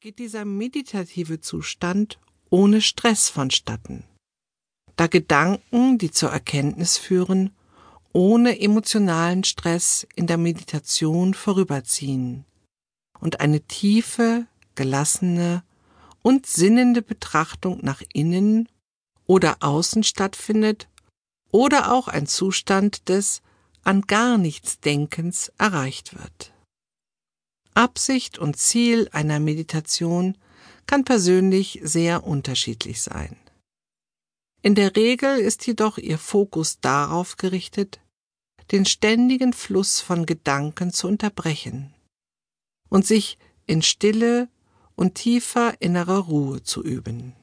geht dieser meditative Zustand ohne Stress vonstatten, da Gedanken, die zur Erkenntnis führen, ohne emotionalen Stress in der Meditation vorüberziehen und eine tiefe, gelassene und sinnende Betrachtung nach innen oder außen stattfindet oder auch ein Zustand des an gar nichts Denkens erreicht wird. Absicht und Ziel einer Meditation kann persönlich sehr unterschiedlich sein. In der Regel ist jedoch ihr Fokus darauf gerichtet, den ständigen Fluss von Gedanken zu unterbrechen und sich in Stille und tiefer innerer Ruhe zu üben.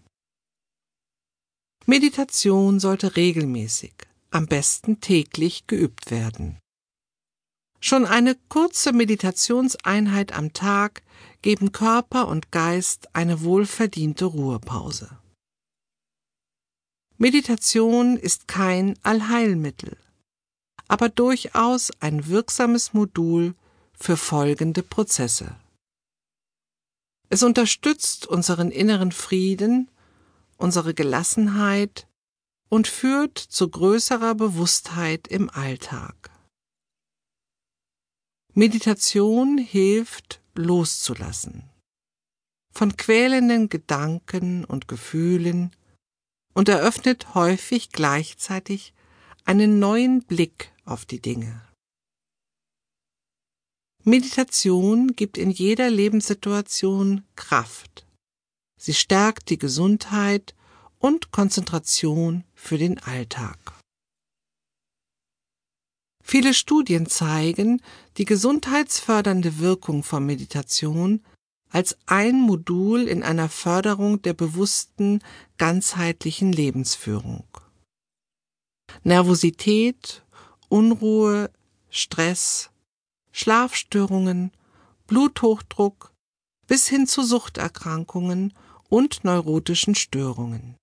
Meditation sollte regelmäßig, am besten täglich geübt werden. Schon eine kurze Meditationseinheit am Tag geben Körper und Geist eine wohlverdiente Ruhepause. Meditation ist kein Allheilmittel, aber durchaus ein wirksames Modul für folgende Prozesse. Es unterstützt unseren inneren Frieden, unsere Gelassenheit und führt zu größerer Bewusstheit im Alltag. Meditation hilft loszulassen von quälenden Gedanken und Gefühlen und eröffnet häufig gleichzeitig einen neuen Blick auf die Dinge. Meditation gibt in jeder Lebenssituation Kraft. Sie stärkt die Gesundheit und Konzentration für den Alltag. Viele Studien zeigen die gesundheitsfördernde Wirkung von Meditation als ein Modul in einer Förderung der bewussten, ganzheitlichen Lebensführung. Nervosität, Unruhe, Stress, Schlafstörungen, Bluthochdruck bis hin zu Suchterkrankungen und neurotischen Störungen.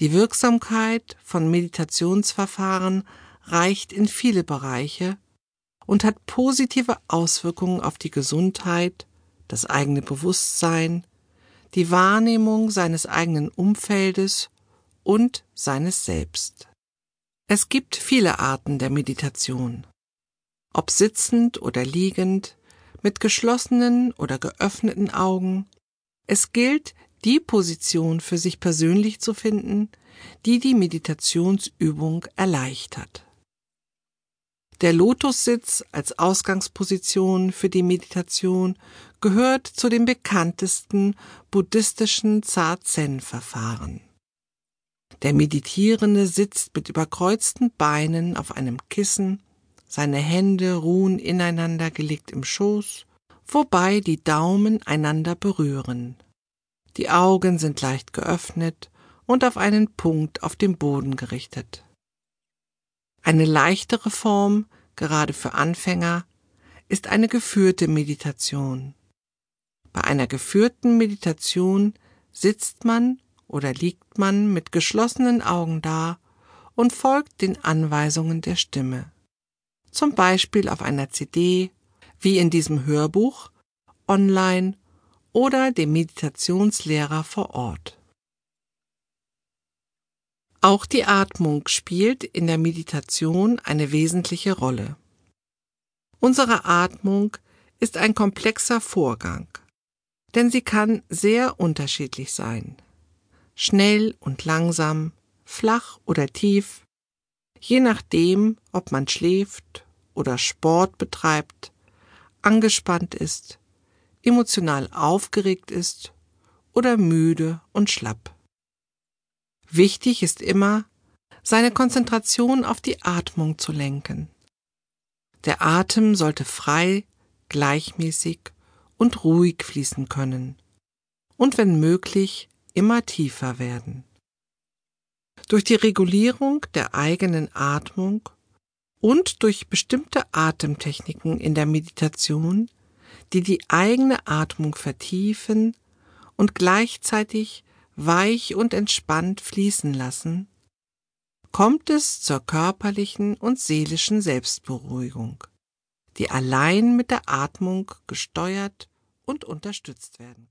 Die Wirksamkeit von Meditationsverfahren reicht in viele Bereiche und hat positive Auswirkungen auf die Gesundheit, das eigene Bewusstsein, die Wahrnehmung seines eigenen Umfeldes und seines Selbst. Es gibt viele Arten der Meditation ob sitzend oder liegend, mit geschlossenen oder geöffneten Augen. Es gilt, die Position für sich persönlich zu finden, die die Meditationsübung erleichtert. Der Lotussitz als Ausgangsposition für die Meditation gehört zu den bekanntesten buddhistischen Zazen-Verfahren. Der Meditierende sitzt mit überkreuzten Beinen auf einem Kissen seine Hände ruhen ineinander gelegt im Schoß, wobei die Daumen einander berühren. Die Augen sind leicht geöffnet und auf einen Punkt auf dem Boden gerichtet. Eine leichtere Form, gerade für Anfänger, ist eine geführte Meditation. Bei einer geführten Meditation sitzt man oder liegt man mit geschlossenen Augen da und folgt den Anweisungen der Stimme zum Beispiel auf einer CD, wie in diesem Hörbuch, online oder dem Meditationslehrer vor Ort. Auch die Atmung spielt in der Meditation eine wesentliche Rolle. Unsere Atmung ist ein komplexer Vorgang, denn sie kann sehr unterschiedlich sein. Schnell und langsam, flach oder tief, je nachdem, ob man schläft oder Sport betreibt, angespannt ist, emotional aufgeregt ist oder müde und schlapp. Wichtig ist immer, seine Konzentration auf die Atmung zu lenken. Der Atem sollte frei, gleichmäßig und ruhig fließen können und wenn möglich immer tiefer werden. Durch die Regulierung der eigenen Atmung und durch bestimmte Atemtechniken in der Meditation, die die eigene Atmung vertiefen und gleichzeitig weich und entspannt fließen lassen, kommt es zur körperlichen und seelischen Selbstberuhigung, die allein mit der Atmung gesteuert und unterstützt werden kann.